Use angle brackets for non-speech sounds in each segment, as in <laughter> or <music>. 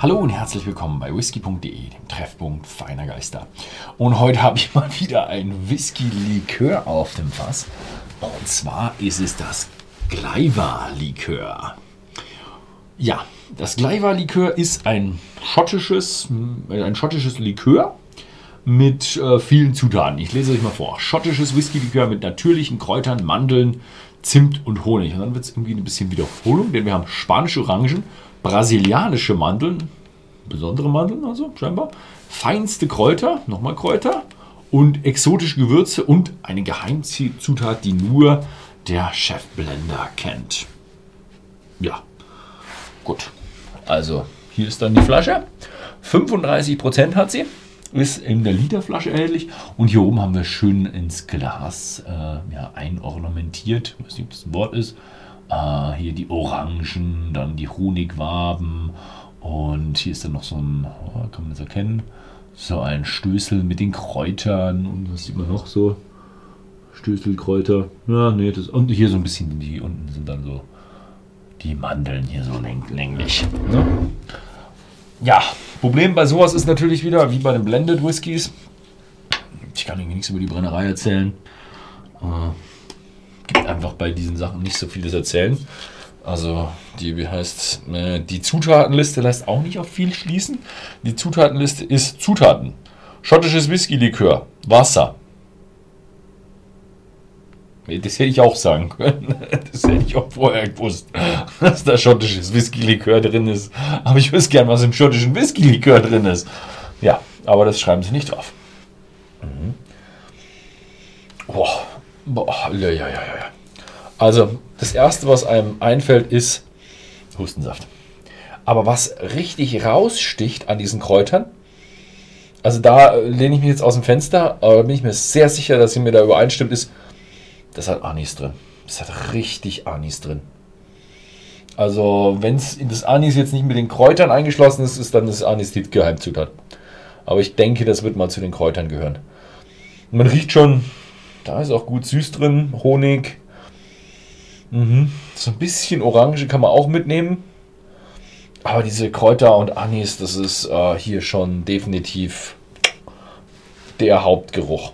Hallo und herzlich willkommen bei whisky.de, dem Treffpunkt feiner Geister. Und heute habe ich <laughs> mal wieder ein Whisky-Likör auf dem Fass. Und zwar ist es das Gleiva-Likör. Ja, das Gleiva-Likör ist ein schottisches, ein schottisches Likör mit äh, vielen Zutaten. Ich lese euch mal vor. Schottisches Whisky-Likör mit natürlichen Kräutern, Mandeln, Zimt und Honig. Und dann wird es irgendwie ein bisschen Wiederholung, denn wir haben spanische Orangen, brasilianische Mandeln, besondere Mandeln also scheinbar, feinste Kräuter, nochmal Kräuter und exotische Gewürze und eine Geheimzutat, die nur der Chefblender kennt. Ja, gut. Also hier ist dann die Flasche. 35% hat sie ist in der Literflasche erhältlich. Und hier oben haben wir schön ins Glas äh, ja, einornamentiert, ich weiß nicht, ob das ein Wort ist. Äh, hier die Orangen, dann die Honigwaben. Und hier ist dann noch so ein, oh, kann man das erkennen, so ein Stößel mit den Kräutern. Und was sieht man noch so? Stößelkräuter. Ja, nee, das. Und hier so ein bisschen, die unten sind dann so die Mandeln hier so länglich. Ne? Ja, Problem bei sowas ist natürlich wieder, wie bei den Blended Whiskys, ich kann irgendwie nichts über die Brennerei erzählen. Äh, gibt einfach bei diesen Sachen nicht so vieles erzählen. Also die, wie heißt, äh, die Zutatenliste lässt auch nicht auf viel schließen. Die Zutatenliste ist Zutaten. Schottisches Whisky-Likör, Wasser, das hätte ich auch sagen können. <laughs> Das hätte ich auch vorher gewusst, dass da schottisches Whisky-Likör drin ist. Aber ich wüsste gern, was im schottischen Whisky-Likör drin ist. Ja, aber das schreiben sie nicht drauf. Mhm. Boah, boah, ja, ja, ja, ja. Also, das erste, was einem einfällt, ist Hustensaft. Aber was richtig raussticht an diesen Kräutern, also da lehne ich mich jetzt aus dem Fenster, aber bin ich mir sehr sicher, dass sie mir da übereinstimmt, ist das hat Anis drin. Das hat richtig Anis drin. Also, wenn das Anis jetzt nicht mit den Kräutern eingeschlossen ist, ist dann das Anis die Geheimzutat. Aber ich denke, das wird mal zu den Kräutern gehören. Man riecht schon, da ist auch gut süß drin, Honig. Mhm. So ein bisschen Orange kann man auch mitnehmen. Aber diese Kräuter und Anis, das ist äh, hier schon definitiv der Hauptgeruch.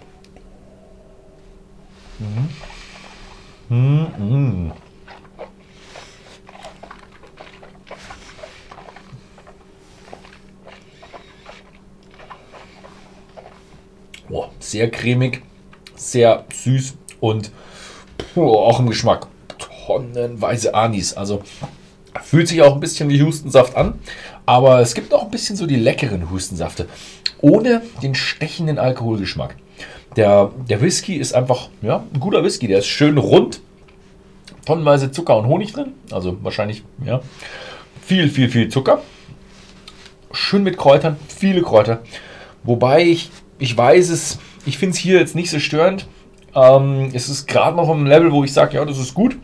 Mhm. Mhm. Oh, sehr cremig, sehr süß und oh, auch im Geschmack tonnenweise Anis. Also fühlt sich auch ein bisschen wie Hustensaft an, aber es gibt auch ein bisschen so die leckeren Hustensafte, ohne den stechenden Alkoholgeschmack. Der, der Whisky ist einfach ja, ein guter Whisky. Der ist schön rund. Tonnenweise Zucker und Honig drin. Also wahrscheinlich ja, viel, viel, viel Zucker. Schön mit Kräutern. Viele Kräuter. Wobei ich, ich weiß es, ich finde es hier jetzt nicht so störend. Ähm, es ist gerade noch im Level, wo ich sage, ja, das ist gut.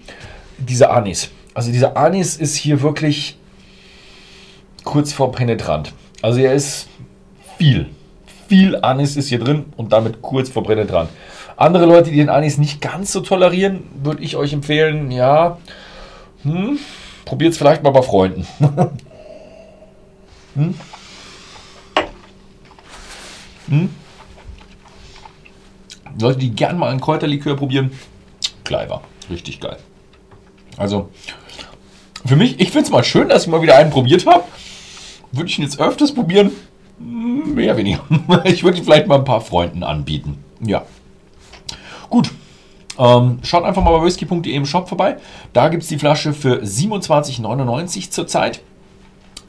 Dieser Anis. Also dieser Anis ist hier wirklich kurz vor penetrant. Also er ist viel viel Anis ist hier drin und damit kurz vor Brenne dran. Andere Leute, die den Anis nicht ganz so tolerieren, würde ich euch empfehlen, ja, hm, probiert es vielleicht mal bei Freunden. <laughs> hm? Hm? Leute, die gerne mal einen Kräuterlikör probieren, Kleiber. Richtig geil. Also, für mich, ich finde es mal schön, dass ich mal wieder einen probiert habe. Würde ich ihn jetzt öfters probieren? Mehr weniger. <laughs> Ich würde ihn vielleicht mal ein paar Freunden anbieten. Ja. Gut. Ähm, schaut einfach mal bei whisky.de im Shop vorbei. Da gibt es die Flasche für 27,99 zurzeit.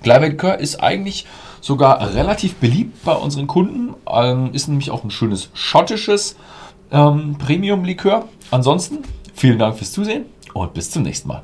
Gleiberlikör ist eigentlich sogar relativ beliebt bei unseren Kunden. Ähm, ist nämlich auch ein schönes schottisches ähm, Premium-Likör. Ansonsten vielen Dank fürs Zusehen und bis zum nächsten Mal.